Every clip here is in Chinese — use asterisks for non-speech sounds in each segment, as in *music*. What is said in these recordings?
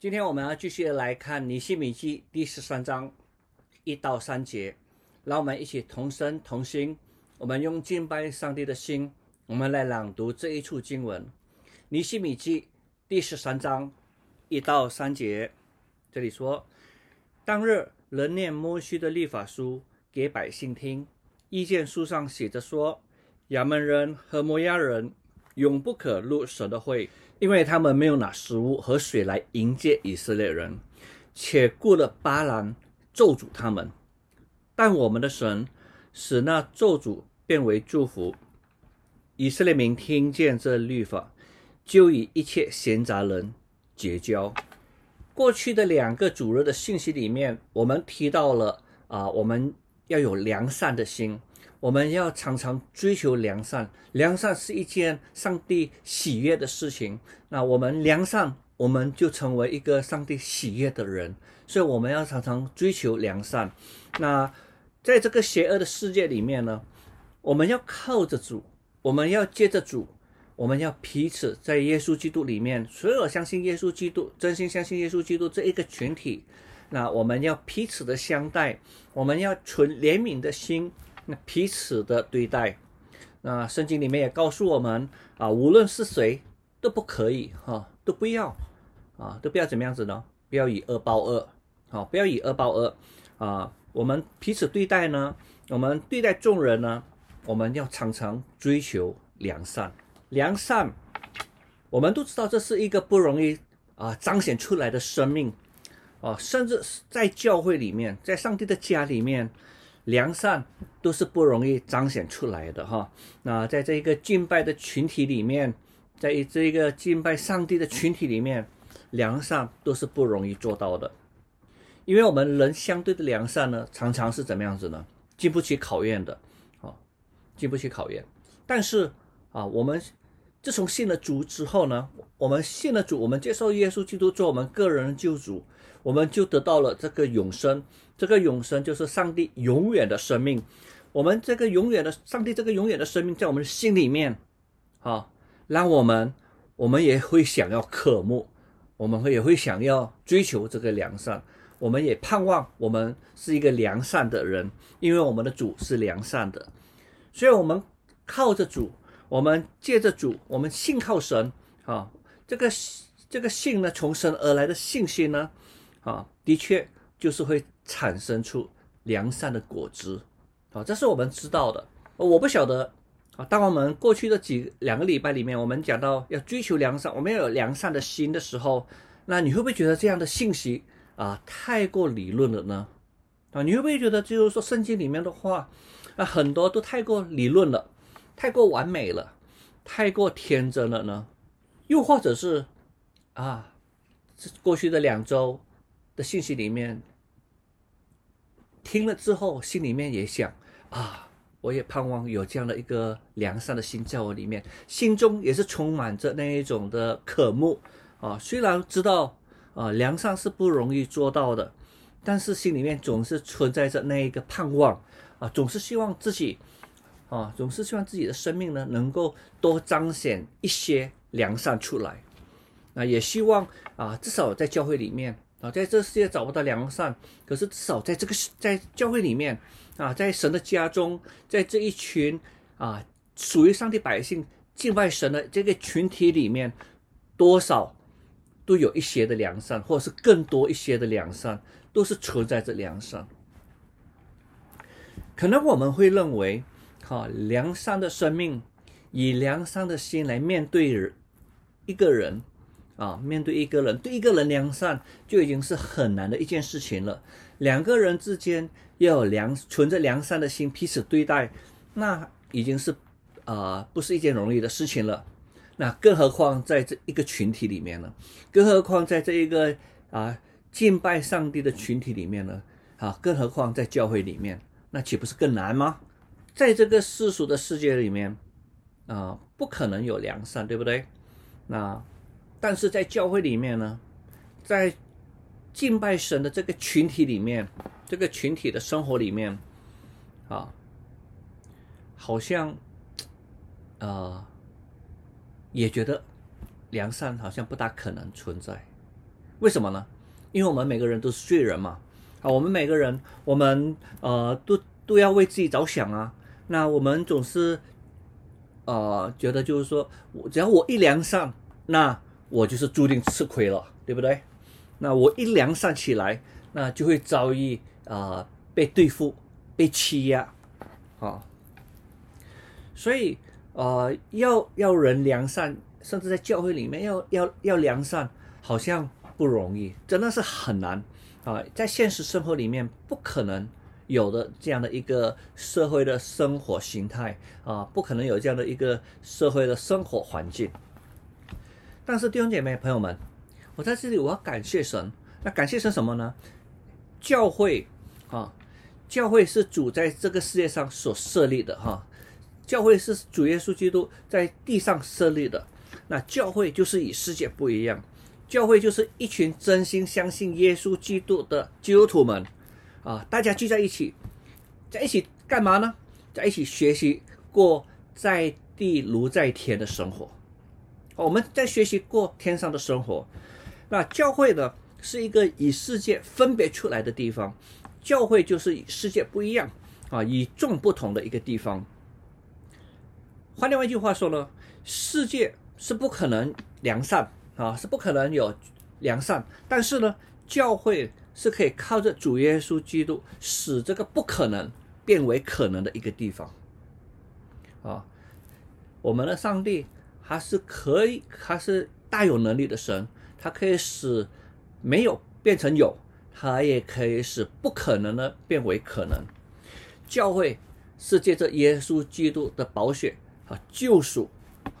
今天我们要继续来看尼希米记第十三章一到三节，让我们一起同声同心，我们用敬拜上帝的心，我们来朗读这一处经文。尼希米记第十三章一到三节，这里说：当日人念摩西的律法书给百姓听，意见书上写着说，亚门人和摩押人永不可入神的会。因为他们没有拿食物和水来迎接以色列人，且雇了巴兰咒诅他们，但我们的神使那咒诅变为祝福。以色列民听见这律法，就与一切闲杂人结交。过去的两个主日的信息里面，我们提到了啊，我们要有良善的心。我们要常常追求良善，良善是一件上帝喜悦的事情。那我们良善，我们就成为一个上帝喜悦的人。所以我们要常常追求良善。那在这个邪恶的世界里面呢，我们要靠着主，我们要借着主，我们要彼此在耶稣基督里面，所有相信耶稣基督、真心相信耶稣基督这一个群体，那我们要彼此的相待，我们要存怜悯的心。那彼此的对待，那圣经里面也告诉我们啊，无论是谁都不可以哈，都不要啊，都不要怎么样子呢？不要以恶报恶，好，不要以恶报恶啊。我们彼此对待呢，我们对待众人呢，我们要常常追求良善。良善，我们都知道这是一个不容易啊彰显出来的生命啊，甚至在教会里面，在上帝的家里面。良善都是不容易彰显出来的哈。那在这一个敬拜的群体里面，在这一个敬拜上帝的群体里面，良善都是不容易做到的。因为我们人相对的良善呢，常常是怎么样子呢？经不起考验的，啊，经不起考验。但是啊，我们自从信了主之后呢，我们信了主，我们接受耶稣基督做我们个人的救主，我们就得到了这个永生。这个永生就是上帝永远的生命，我们这个永远的上帝，这个永远的生命在我们心里面，啊，让我们我们也会想要渴慕，我们会也会想要追求这个良善，我们也盼望我们是一个良善的人，因为我们的主是良善的，所以我们靠着主，我们借着主，我们信靠神，啊，这个这个信呢，从神而来的信心呢，啊，的确就是会。产生出良善的果子，啊，这是我们知道的。我不晓得啊，当我们过去的几两个礼拜里面，我们讲到要追求良善，我们要有良善的心的时候，那你会不会觉得这样的信息啊太过理论了呢？啊，你会不会觉得就是说圣经里面的话啊很多都太过理论了，太过完美了，太过天真了呢？又或者是啊，这过去的两周的信息里面。听了之后，心里面也想啊，我也盼望有这样的一个良善的心在我里面，心中也是充满着那一种的渴慕啊。虽然知道啊，良善是不容易做到的，但是心里面总是存在着那一个盼望啊，总是希望自己啊，总是希望自己的生命呢，能够多彰显一些良善出来。那也希望啊，至少在教会里面。啊，在这世界找不到良善，可是至少在这个在教会里面啊，在神的家中，在这一群啊属于上帝百姓敬拜神的这个群体里面，多少都有一些的良善，或者是更多一些的良善，都是存在着良善。可能我们会认为，哈，良善的生命，以良善的心来面对一个人。啊，面对一个人，对一个人良善就已经是很难的一件事情了。两个人之间要有良存着良善的心彼此对待，那已经是啊不是一件容易的事情了。那更何况在这一个群体里面呢？更何况在这一个啊敬拜上帝的群体里面呢？啊，更何况在教会里面，那岂不是更难吗？在这个世俗的世界里面啊，不可能有良善，对不对？那。但是在教会里面呢，在敬拜神的这个群体里面，这个群体的生活里面，啊，好像，呃，也觉得良善好像不大可能存在，为什么呢？因为我们每个人都是罪人嘛，啊，我们每个人，我们呃都都要为自己着想啊。那我们总是呃觉得就是说，我只要我一良善，那我就是注定吃亏了，对不对？那我一良善起来，那就会遭遇啊被对付、被欺压，啊。所以呃要要人良善，甚至在教会里面要要要良善，好像不容易，真的是很难啊，在现实生活里面不可能。有的这样的一个社会的生活形态啊，不可能有这样的一个社会的生活环境。但是弟兄姐妹朋友们，我在这里我要感谢神。那感谢神什么呢？教会啊，教会是主在这个世界上所设立的哈。教会是主耶稣基督在地上设立的。那教会就是与世界不一样，教会就是一群真心相信耶稣基督的基督徒们。啊，大家聚在一起，在一起干嘛呢？在一起学习过在地如在天的生活。我们在学习过天上的生活。那教会呢，是一个与世界分别出来的地方。教会就是与世界不一样啊，与众不同的一个地方。换另外一句话说呢，世界是不可能良善啊，是不可能有良善。但是呢，教会。是可以靠着主耶稣基督使这个不可能变为可能的一个地方啊！我们的上帝他是可以，他是大有能力的神，他可以使没有变成有，他也可以使不可能的变为可能。教会是借着耶稣基督的宝血啊救赎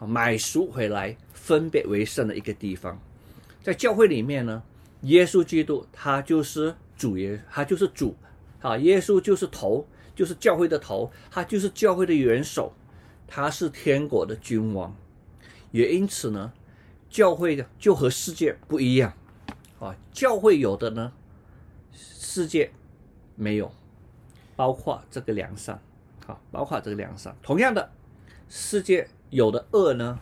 啊买赎回来分别为圣的一个地方，在教会里面呢。耶稣基督，他就是主耶，他就是主，啊，耶稣就是头，就是教会的头，他就是教会的元首，他是天国的君王，也因此呢，教会的就和世界不一样，啊，教会有的呢，世界没有，包括这个良善，啊，包括这个良善，同样的，世界有的恶呢，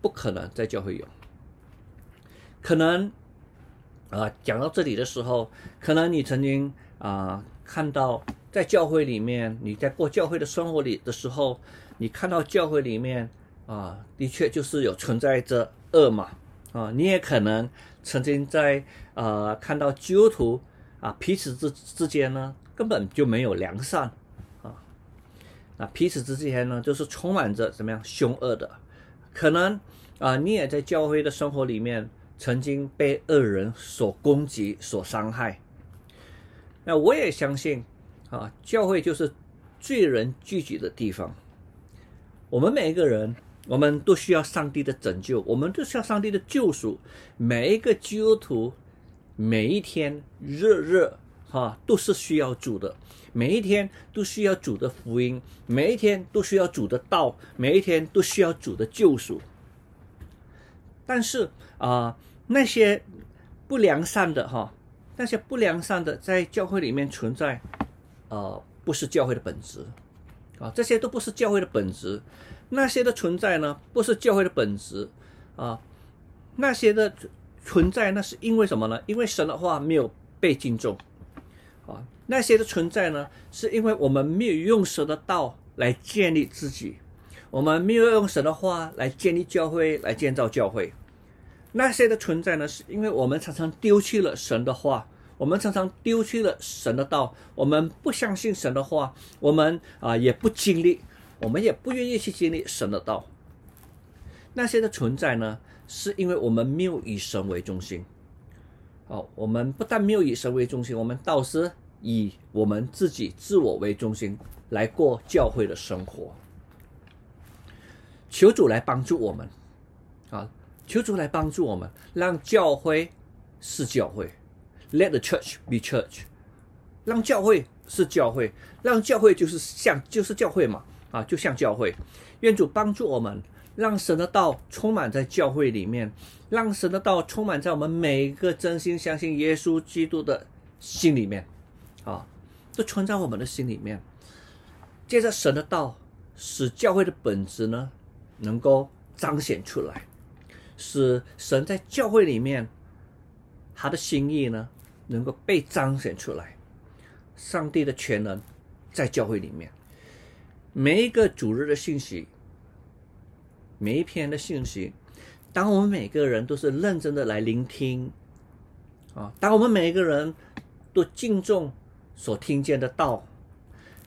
不可能在教会有，可能。啊，讲到这里的时候，可能你曾经啊看到在教会里面，你在过教会的生活里的时候，你看到教会里面啊，的确就是有存在着恶嘛啊，你也可能曾经在呃看到基督徒啊彼此之之间呢根本就没有良善啊，那彼此之间呢就是充满着怎么样凶恶的，可能啊你也在教会的生活里面。曾经被恶人所攻击、所伤害，那我也相信啊，教会就是罪人聚集的地方。我们每一个人，我们都需要上帝的拯救，我们都需要上帝的救赎。每一个基督徒，每一天日日哈都是需要主的，每一天都需要主的福音，每一天都需要主的道，每一天都需要主的救赎。但是啊。那些不良善的哈，那些不良善的在教会里面存在，呃，不是教会的本质啊，这些都不是教会的本质。那些的存在呢，不是教会的本质啊，那些的存在，那是因为什么呢？因为神的话没有被敬重啊。那些的存在呢，是因为我们没有用神的道来建立自己，我们没有用神的话来建立教会，来建造教会。那些的存在呢，是因为我们常常丢弃了神的话，我们常常丢弃了神的道，我们不相信神的话，我们啊也不经历，我们也不愿意去经历神的道。那些的存在呢，是因为我们没有以神为中心。哦，我们不但没有以神为中心，我们倒是以我们自己自我为中心来过教会的生活。求主来帮助我们，求主来帮助我们，让教会是教会，Let the church be church，让教会是教会，让教会就是像就是教会嘛，啊，就像教会。愿主帮助我们，让神的道充满在教会里面，让神的道充满在我们每一个真心相信耶稣基督的心里面，啊，都存在我们的心里面。借着神的道，使教会的本质呢，能够彰显出来。使神在教会里面他的心意呢，能够被彰显出来。上帝的全能在教会里面，每一个主日的信息，每一篇的信息，当我们每个人都是认真的来聆听，啊，当我们每一个人都敬重所听见的道，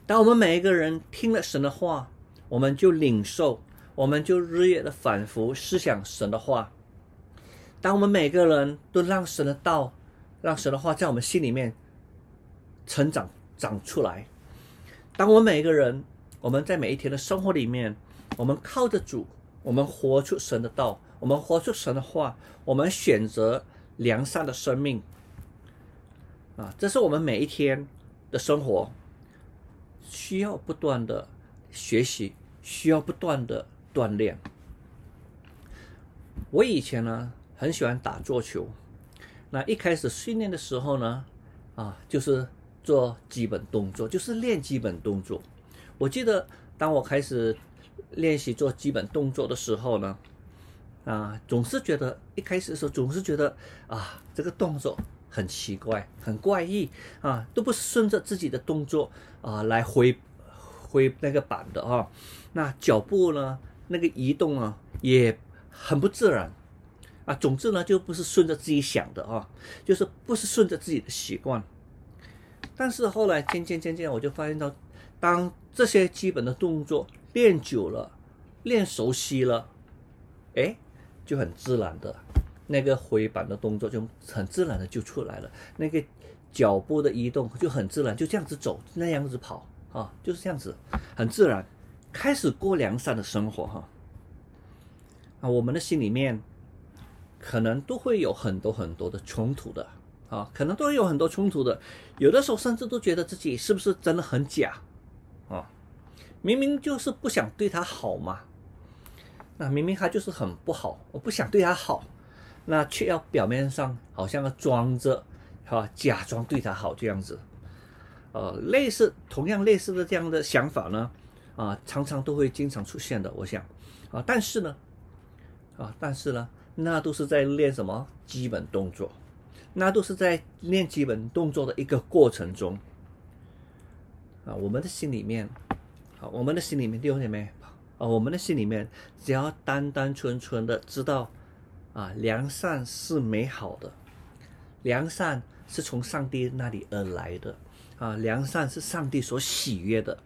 当我们每一个人听了神的话，我们就领受，我们就日夜的反复思想神的话。当我们每个人都让神的道，让神的话在我们心里面成长长出来，当我们每个人，我们在每一天的生活里面，我们靠着主，我们活出神的道，我们活出神的话，我们选择良善的生命，啊，这是我们每一天的生活需要不断的学习，需要不断的锻炼。我以前呢。很喜欢打桌球，那一开始训练的时候呢，啊，就是做基本动作，就是练基本动作。我记得当我开始练习做基本动作的时候呢，啊，总是觉得一开始的时候总是觉得啊，这个动作很奇怪、很怪异啊，都不是顺着自己的动作啊来挥挥那个板的啊，那脚步呢，那个移动啊，也很不自然。啊，总之呢，就不是顺着自己想的啊，就是不是顺着自己的习惯。但是后来渐渐渐渐，我就发现到，当这些基本的动作练久了，练熟悉了，哎，就很自然的，那个回板的动作就很自然的就出来了，那个脚步的移动就很自然，就这样子走，那样子跑啊，就是这样子，很自然，开始过良善的生活哈。啊，我们的心里面。可能都会有很多很多的冲突的啊，可能都会有很多冲突的，有的时候甚至都觉得自己是不是真的很假啊？明明就是不想对他好嘛，那明明他就是很不好，我不想对他好，那却要表面上好像要装着，哈，假装对他好这样子，呃，类似同样类似的这样的想法呢，啊，常常都会经常出现的，我想啊，但是呢，啊，但是呢。那都是在练什么基本动作，那都是在练基本动作的一个过程中啊。我们的心里面，好，我们的心里面弟兄姐妹啊，我们的心里面只要单单纯纯的知道啊，良善是美好的，良善是从上帝那里而来的啊，良善是上帝所喜悦的，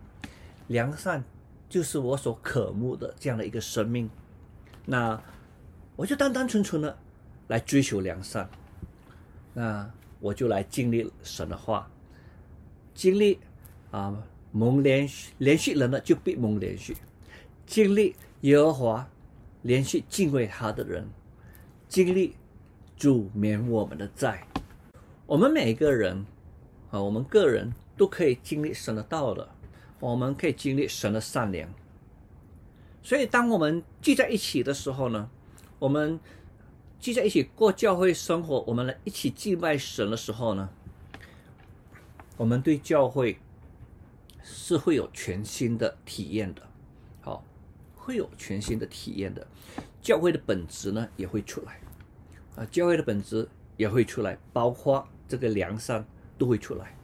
良善就是我所渴慕的这样的一个生命，那。我就单单纯纯的来追求良善，那我就来经历神的话，经历啊蒙连续连续人呢就必蒙连续，经历耶和华连续敬畏他的人，经历主免我们的债，我们每一个人啊，我们个人都可以经历神的道的，我们可以经历神的善良，所以当我们聚在一起的时候呢。我们聚在一起过教会生活，我们来一起敬拜神的时候呢，我们对教会是会有全新的体验的，好，会有全新的体验的。教会的本质呢也会出来，啊，教会的本质也会出来，包括这个良善都会出来，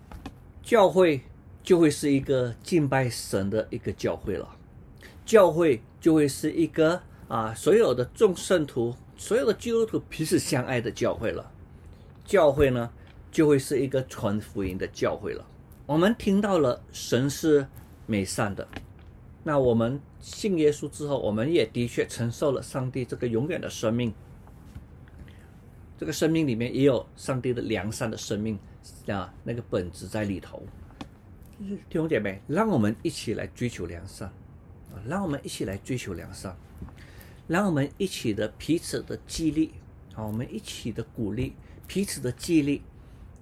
教会就会是一个敬拜神的一个教会了，教会就会是一个。啊，所有的众圣徒，所有的基督徒彼此相爱的教会了，教会呢就会是一个传福音的教会了。我们听到了神是美善的，那我们信耶稣之后，我们也的确承受了上帝这个永远的生命。这个生命里面也有上帝的良善的生命啊，那个本质在里头。弟兄姐妹，让我们一起来追求良善啊，让我们一起来追求良善。让我们一起的彼此的激励，好，我们一起的鼓励，彼此的激励，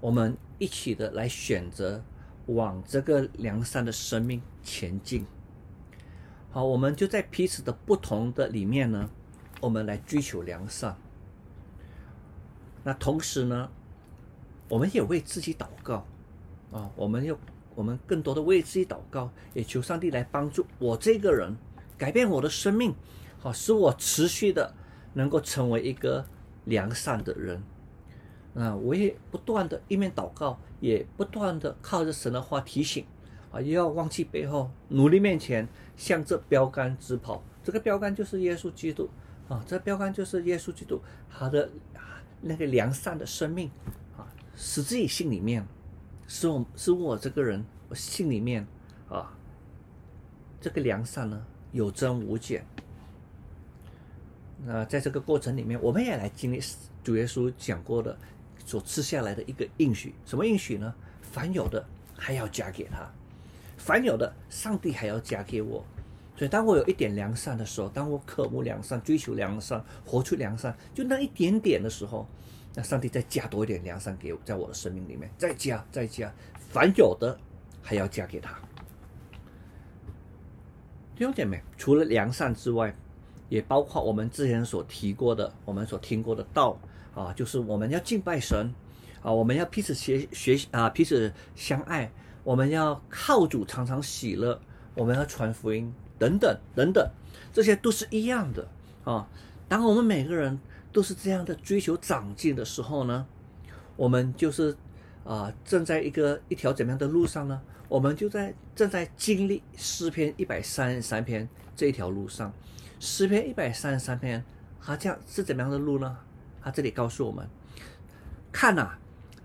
我们一起的来选择往这个良善的生命前进。好，我们就在彼此的不同的里面呢，我们来追求良善。那同时呢，我们也为自己祷告啊，我们要我们更多的为自己祷告，也求上帝来帮助我这个人改变我的生命。好，使我持续的能够成为一个良善的人，啊，我也不断的一面祷告，也不断的靠着神的话提醒，啊，也要忘记背后，努力面前，向着标杆直跑。这个标杆就是耶稣基督，啊，这标杆就是耶稣基督，他的那个良善的生命，啊，使自己心里面，是我是我这个人，我心里面，啊，这个良善呢有增无减。那在这个过程里面，我们也来经历主耶稣讲过的。所吃下来的一个应许，什么应许呢？凡有的还要加给他，凡有的上帝还要加给我。所以，当我有一点良善的时候，当我渴慕良善、追求良善、活出良善，就那一点点的时候，那上帝再加多一点良善给我，在我的生命里面再加、再加，凡有的还要加给他。弟兄姐妹，除了良善之外，也包括我们之前所提过的、我们所听过的道。啊，就是我们要敬拜神，啊，我们要彼此学学啊，彼此相爱，我们要靠主常常喜乐，我们要传福音等等等等，这些都是一样的啊。当我们每个人都是这样的追求长进的时候呢，我们就是啊，正在一个一条怎么样的路上呢？我们就在正在经历诗篇一百三十三篇这一条路上。诗篇一百三十三篇，它这样是怎么样的路呢？他这里告诉我们：看呐，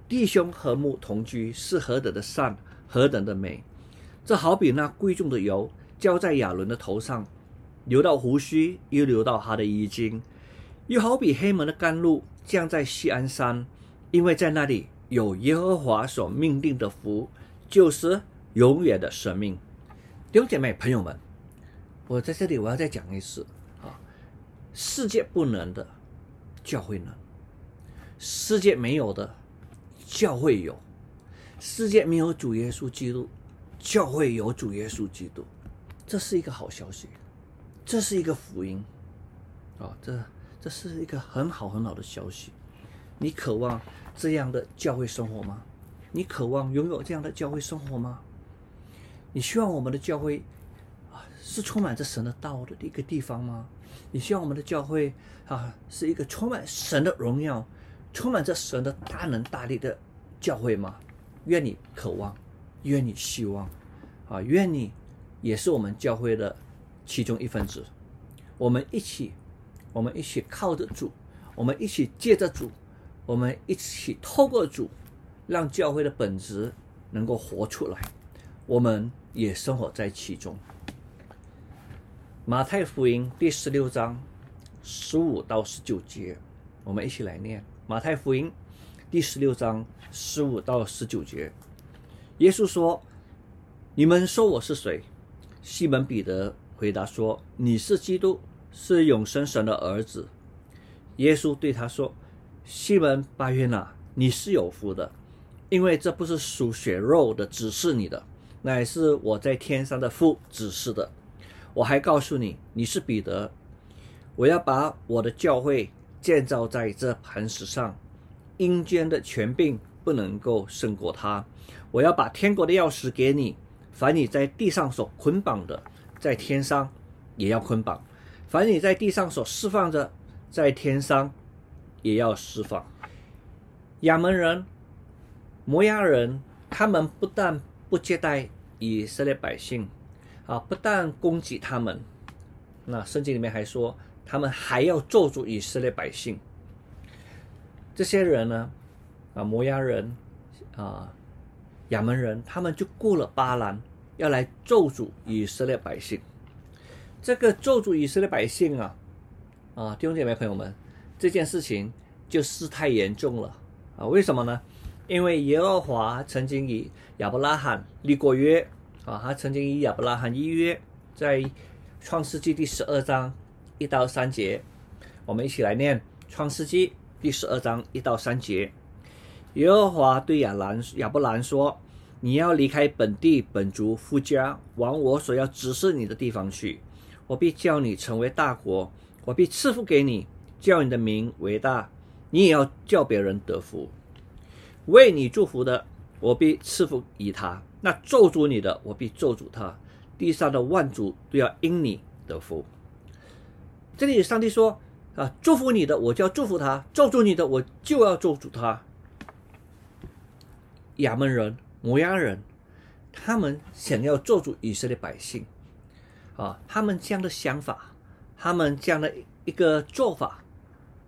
弟兄和睦同居是何等的善，何等的美！这好比那贵重的油浇在亚伦的头上，流到胡须，又流到他的衣襟；又好比黑门的甘露降在西安山，因为在那里有耶和华所命定的福，就是永远的生命。弟兄姐妹、朋友们，我在这里我要再讲一次啊，世界不能的。教会呢？世界没有的，教会有；世界没有主耶稣基督，教会有主耶稣基督。这是一个好消息，这是一个福音啊！这这是一个很好很好的消息。你渴望这样的教会生活吗？你渴望拥有这样的教会生活吗？你希望我们的教会啊，是充满着神的道的一个地方吗？你希望我们的教会啊，是一个充满神的荣耀、充满着神的大能大力的教会吗？愿你渴望，愿你希望，啊，愿你也是我们教会的其中一份子。我们一起，我们一起靠着主，我们一起借着主，我们一起透过主，让教会的本质能够活出来。我们也生活在其中。马太福音第十六章十五到十九节，我们一起来念。马太福音第十六章十五到十九节，耶稣说：“你们说我是谁？”西门彼得回答说：“你是基督，是永生神的儿子。”耶稣对他说：“西门巴约拿，你是有福的，因为这不是属血肉的指示你的，乃是我在天上的父指示的。”我还告诉你，你是彼得，我要把我的教会建造在这磐石上，阴间的权柄不能够胜过他。我要把天国的钥匙给你，凡你在地上所捆绑的，在天上也要捆绑；凡你在地上所释放的，在天上也要释放。亚门人、摩押人，他们不但不接待以色列百姓。啊！不但攻击他们，那圣经里面还说，他们还要咒诅以色列百姓。这些人呢，啊，摩押人，啊，亚门人，他们就过了巴兰，要来咒诅以色列百姓。这个咒诅以色列百姓啊，啊，弟兄姐妹朋友们，这件事情就事态严重了啊！为什么呢？因为耶和华曾经以亚伯拉罕立过约。啊，他曾经与亚伯拉罕依约，在创世纪第十二章一到三节，我们一起来念创世纪第十二章一到三节。耶和华对亚兰亚伯兰说：“你要离开本地本族夫家，往我所要指示你的地方去。我必叫你成为大国，我必赐福给你，叫你的名为大。你也要叫别人得福。为你祝福的，我必赐福于他。”那咒诅你的，我必咒诅他；地上的万族都要因你得福。这里上帝说：“啊，祝福你的，我就要祝福他；咒诅你的，我就要咒诅他。”亚门人、摩押人，他们想要做主以色列百姓，啊，他们这样的想法，他们这样的一个做法，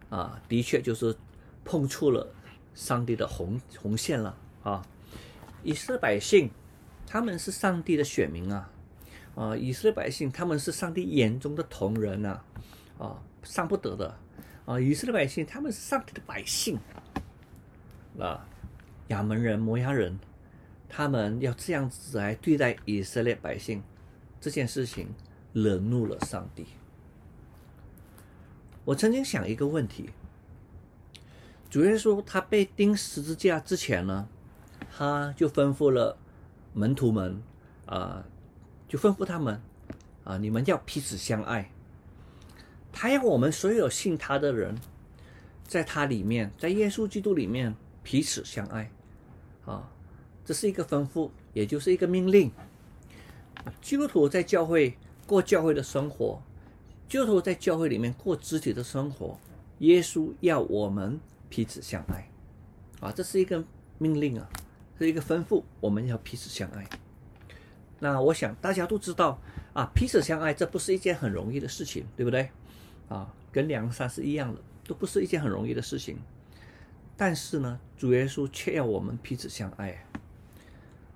啊，的确就是碰触了上帝的红红线了啊！以色列百姓，他们是上帝的选民啊，啊，以色列百姓他们是上帝眼中的同人呐，啊，上不得的。啊，以色列百姓他们是上帝的百姓，啊，亚门人、摩押人，他们要这样子来对待以色列百姓，这件事情惹怒了上帝。我曾经想一个问题：主耶稣他被钉十字架之前呢，他就吩咐了门徒们啊，就吩咐他们啊，你们要彼此相爱。他要我们所有信他的人，在他里面，在耶稣基督里面彼此相爱，啊，这是一个吩咐，也就是一个命令。基督徒在教会过教会的生活，基督徒在教会里面过肢体的生活，耶稣要我们彼此相爱，啊，这是一个命令啊，是一个吩咐，我们要彼此相爱。那我想大家都知道啊，彼此相爱这不是一件很容易的事情，对不对？啊，跟梁山是一样的，都不是一件很容易的事情。但是呢，主耶稣却要我们彼此相爱。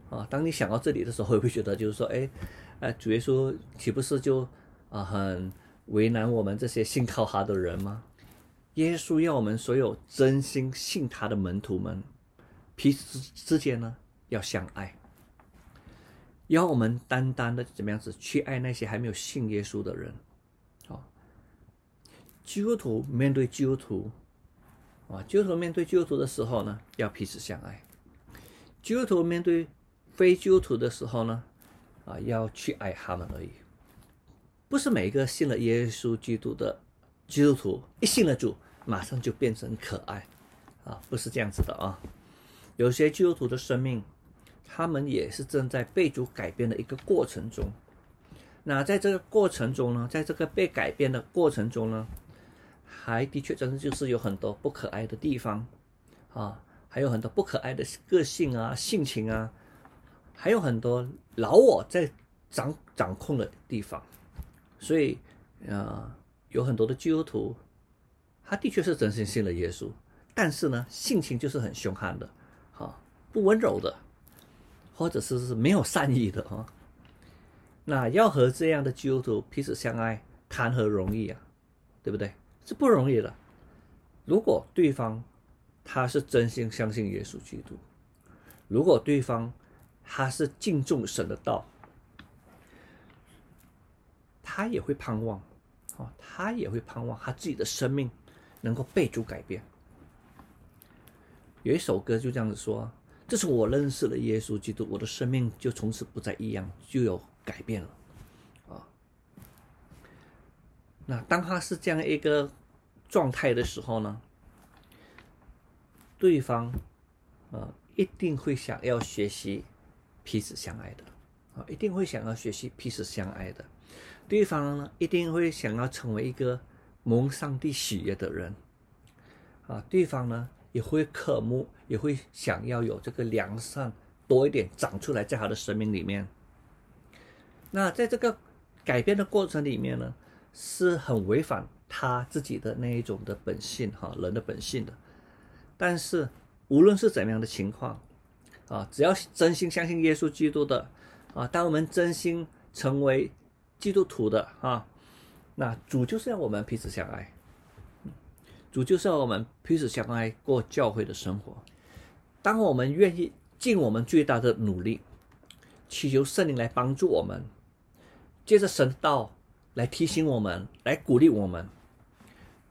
啊，当你想到这里的时候，会 *laughs* 不会觉得就是说，哎，呃，主耶稣岂不是就啊很为难我们这些信靠他的人吗？耶稣要我们所有真心信他的门徒们，彼此之间呢要相爱，要我们单单的怎么样子去爱那些还没有信耶稣的人。基督徒面对基督徒，啊，基督徒面对基督徒的时候呢，要彼此相爱；基督徒面对非基督徒的时候呢，啊，要去爱他们而已。不是每一个信了耶稣基督的基督徒一信了主，马上就变成可爱，啊，不是这样子的啊。有些基督徒的生命，他们也是正在被主改变的一个过程中。那在这个过程中呢，在这个被改变的过程中呢，还的确，真的就是有很多不可爱的地方，啊，还有很多不可爱的个性啊、性情啊，还有很多老我在掌掌控的地方，所以，啊，有很多的基督徒，他的确是真心信了耶稣，但是呢，性情就是很凶悍的，哈，不温柔的，或者是是没有善意的啊，那要和这样的基督徒彼此相爱，谈何容易啊，对不对？是不容易的。如果对方他是真心相信耶稣基督，如果对方他是敬重神的道，他也会盼望，啊，他也会盼望他自己的生命能够被主改变。有一首歌就这样子说：“这是我认识了耶稣基督，我的生命就从此不再一样，就有改变了。”啊那当他是这样一个状态的时候呢，对方啊一定会想要学习彼此相爱的啊，一定会想要学习彼此相爱的。对方呢一定会想要成为一个蒙上帝喜悦的人啊，对方呢也会渴慕，也会想要有这个良善多一点长出来在他的生命里面。那在这个改变的过程里面呢？是很违反他自己的那一种的本性哈，人的本性的。但是无论是怎么样的情况啊，只要真心相信耶稣基督的啊，当我们真心成为基督徒的啊，那主就是要我们彼此相爱，主就是要我们彼此相爱过教会的生活。当我们愿意尽我们最大的努力，祈求圣灵来帮助我们，借着神道。来提醒我们，来鼓励我们。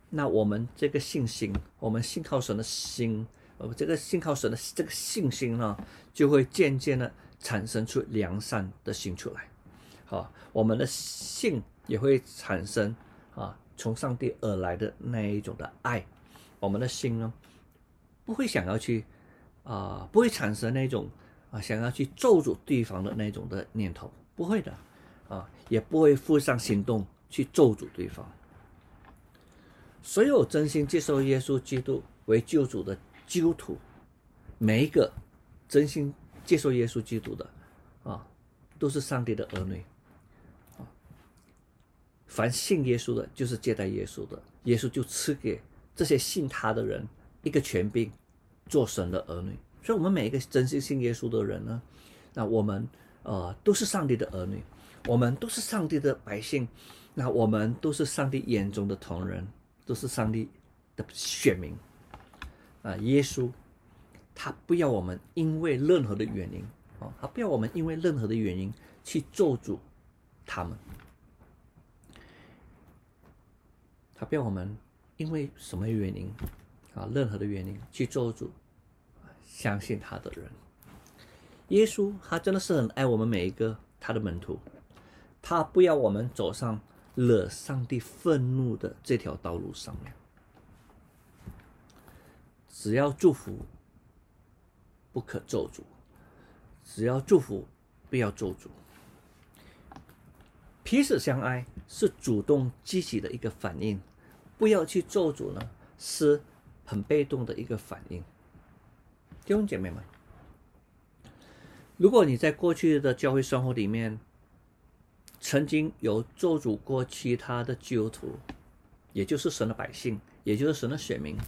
那我们这个信心，我们信靠神的心，呃，这个信靠神的这个信心呢，就会渐渐的产生出良善的心出来。好，我们的信也会产生啊，从上帝而来的那一种的爱。我们的心呢，不会想要去啊，不会产生那种啊，想要去咒诅对方的那种的念头，不会的。啊，也不会付上行动去咒诅对方。所有真心接受耶稣基督为救主的基督徒，每一个真心接受耶稣基督的啊，都是上帝的儿女啊。凡信耶稣的，就是接待耶稣的，耶稣就赐给这些信他的人一个权柄，做神的儿女。所以，我们每一个真心信耶稣的人呢，那我们呃都是上帝的儿女，我们都是上帝的百姓，那我们都是上帝眼中的同人，都是上帝的选民啊。耶稣他不要我们因为任何的原因啊，他不要我们因为任何的原因去咒诅他们，他不要我们因为什么原因啊，任何的原因去咒诅。相信他的人，耶稣他真的是很爱我们每一个他的门徒，他不要我们走上惹上帝愤怒的这条道路上面。只要祝福，不可咒诅；只要祝福，不要咒诅。彼此相爱是主动积极的一个反应，不要去咒诅呢，是很被动的一个反应。弟兄姐妹们，如果你在过去的教会生活里面，曾经有咒诅过其他的基督徒，也就是神的百姓，也就是神的选民，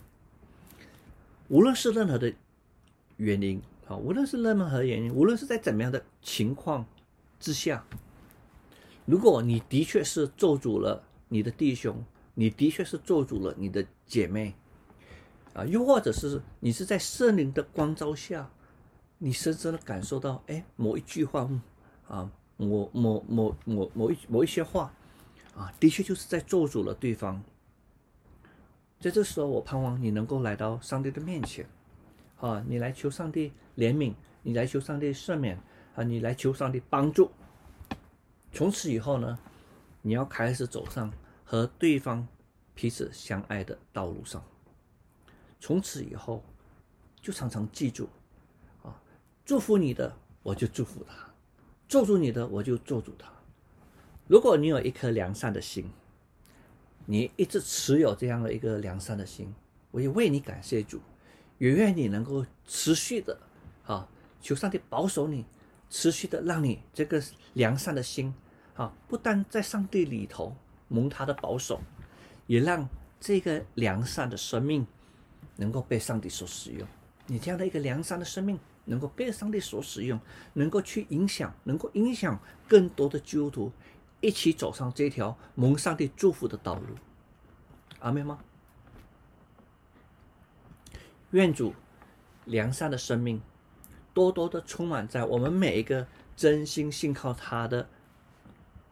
无论是任何的原因啊，无论是任何原因，无论是在怎么样的情况之下，如果你的确是做主了你的弟兄，你的确是做主了你的姐妹。啊，又或者是你是在圣灵的光照下，你深深的感受到，哎，某一句话，啊，某某某某某一某一些话，啊，的确就是在做主了对方。在这时候，我盼望你能够来到上帝的面前，啊，你来求上帝怜悯，你来求上帝赦免，啊，你来求上帝帮助。从此以后呢，你要开始走上和对方彼此相爱的道路上。从此以后，就常常记住，啊，祝福你的我就祝福他，咒诅你的我就咒诅他。如果你有一颗良善的心，你一直持有这样的一个良善的心，我也为你感谢主，也愿你能够持续的，啊，求上帝保守你，持续的让你这个良善的心，啊，不但在上帝里头蒙他的保守，也让这个良善的生命。能够被上帝所使用，你这样的一个良善的生命能够被上帝所使用，能够去影响，能够影响更多的基督徒一起走上这条蒙上帝祝福的道路。阿妹吗？愿主良善的生命多多的充满在我们每一个真心信靠他的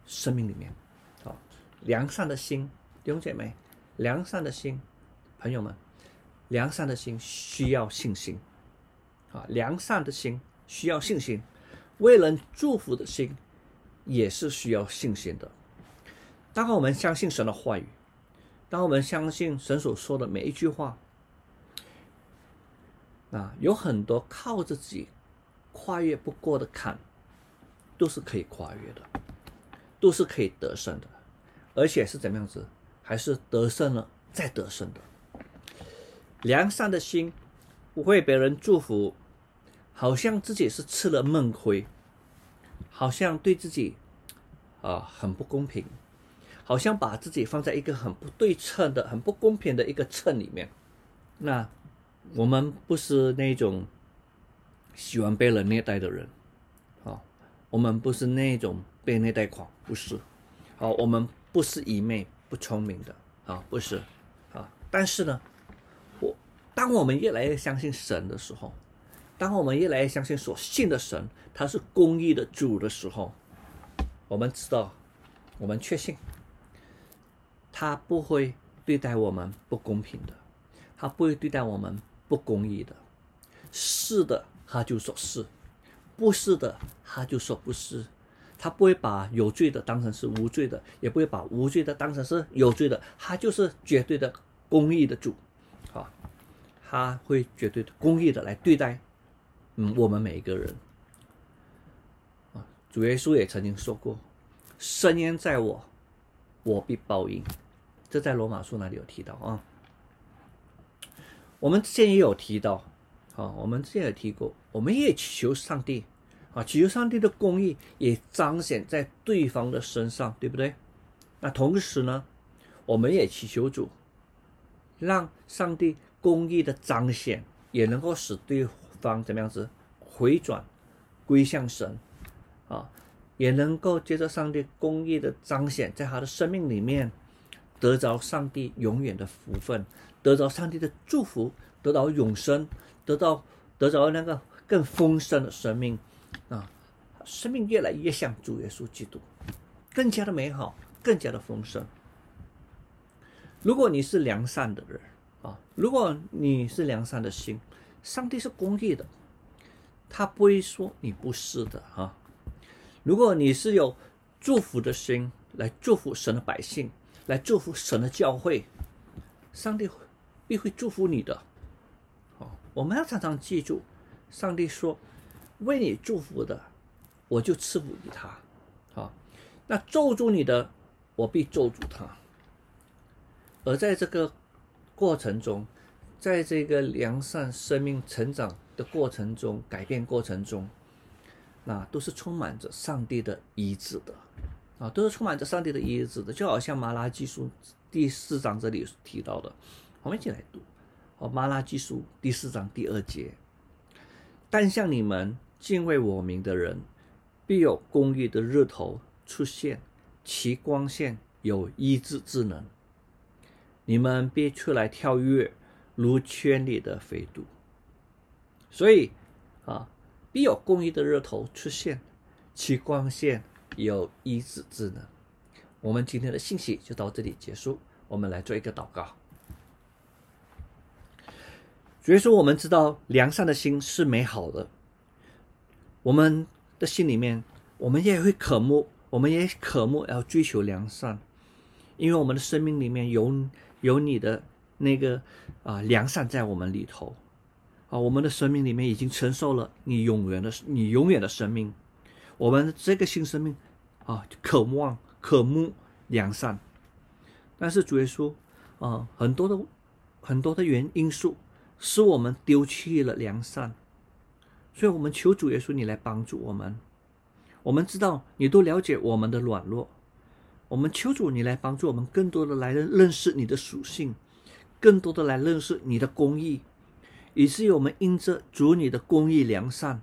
生命里面。好，良善的心，弟兄姐妹，良善的心，朋友们。良善的心需要信心，啊，良善的心需要信心，为人祝福的心也是需要信心的。当我们相信神的话语，当我们相信神所说的每一句话，啊，有很多靠自己跨越不过的坎，都是可以跨越的，都是可以得胜的，而且是怎么样子，还是得胜了再得胜的。良善的心不会被人祝福，好像自己是吃了闷亏，好像对自己啊很不公平，好像把自己放在一个很不对称的、很不公平的一个秤里面。那我们不是那种喜欢被人虐待的人，啊，我们不是那种被虐待狂，不是，好，我们不是愚昧不聪明的，啊，不是，啊，但是呢。我当我们越来越相信神的时候，当我们越来越相信所信的神他是公义的主的时候，我们知道，我们确信，他不会对待我们不公平的，他不会对待我们不公义的。是的，他就说是；不是的，他就说不是。他不会把有罪的当成是无罪的，也不会把无罪的当成是有罪的。他就是绝对的公义的主。啊他会绝对的公义的来对待，嗯，我们每一个人。啊，主耶稣也曾经说过：“深渊在我，我必报应。”这在罗马书那里有提到啊。我们之前也有提到，好，我们之前也提过，我们也祈求上帝啊，祈求上帝的公义也彰显在对方的身上，对不对？那同时呢，我们也祈求主，让上帝公义的彰显也能够使对方怎么样子回转归向神啊，也能够接着上帝公义的彰显，在他的生命里面得着上帝永远的福分，得着上帝的祝福，得到永生。得到得着那个更丰盛的生命啊，生命越来越像主耶稣基督，更加的美好，更加的丰盛。如果你是良善的人啊，如果你是良善的心，上帝是公义的，他不会说你不是的啊。如果你是有祝福的心来祝福神的百姓，来祝福神的教会，上帝必会祝福你的。我们要常常记住，上帝说：“为你祝福的，我就赐福于他。”好，那咒诅你的，我必咒诅他。而在这个过程中，在这个良善生命成长的过程中、改变过程中，那都是充满着上帝的医治的啊，都是充满着上帝的医治的。就好像马拉基书第四章这里提到的，我们一起来读。哦，马拉基书第四章第二节，但像你们敬畏我名的人，必有公义的日头出现，其光线有医治之能。你们必出来跳跃，如圈里的飞度。所以啊，必有公义的日头出现，其光线有医治之能。我们今天的信息就到这里结束，我们来做一个祷告。所以说，我们知道良善的心是美好的。我们的心里面，我们也会渴慕，我们也渴慕要追求良善，因为我们的生命里面有有你的那个啊良善在我们里头啊，我们的生命里面已经承受了你永远的你永远的生命。我们这个新生命啊，渴望渴慕良善，但是主耶稣啊，很多的很多的原因素。使我们丢弃了良善，所以我们求主耶稣你来帮助我们。我们知道你都了解我们的软弱，我们求主你来帮助我们，更多的来认认识你的属性，更多的来认识你的公义，以至于我们因着主你的公义良善，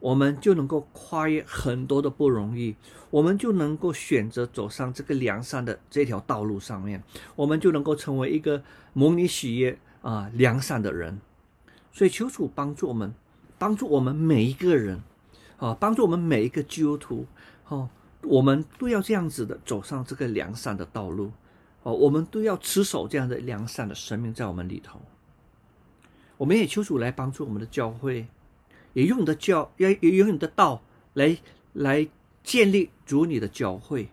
我们就能够跨越很多的不容易，我们就能够选择走上这个良善的这条道路上面，我们就能够成为一个蒙你喜悦。啊，良善的人，所以求主帮助我们，帮助我们每一个人，啊，帮助我们每一个基督徒，哦，我们都要这样子的走上这个良善的道路，哦，我们都要持守这样的良善的生命在我们里头。我们也求主来帮助我们的教会，也用你的教，也也用你的道来来建立主你的教会，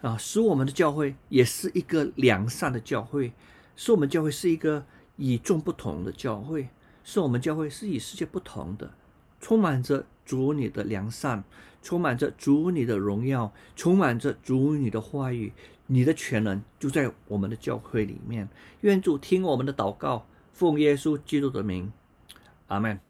啊，使我们的教会也是一个良善的教会，使我们教会是一个。与众不同的教会，使我们教会是与世界不同的，充满着主你的良善，充满着主你的荣耀，充满着主你的话语，你的全能就在我们的教会里面。愿主听我们的祷告，奉耶稣基督的名，阿门。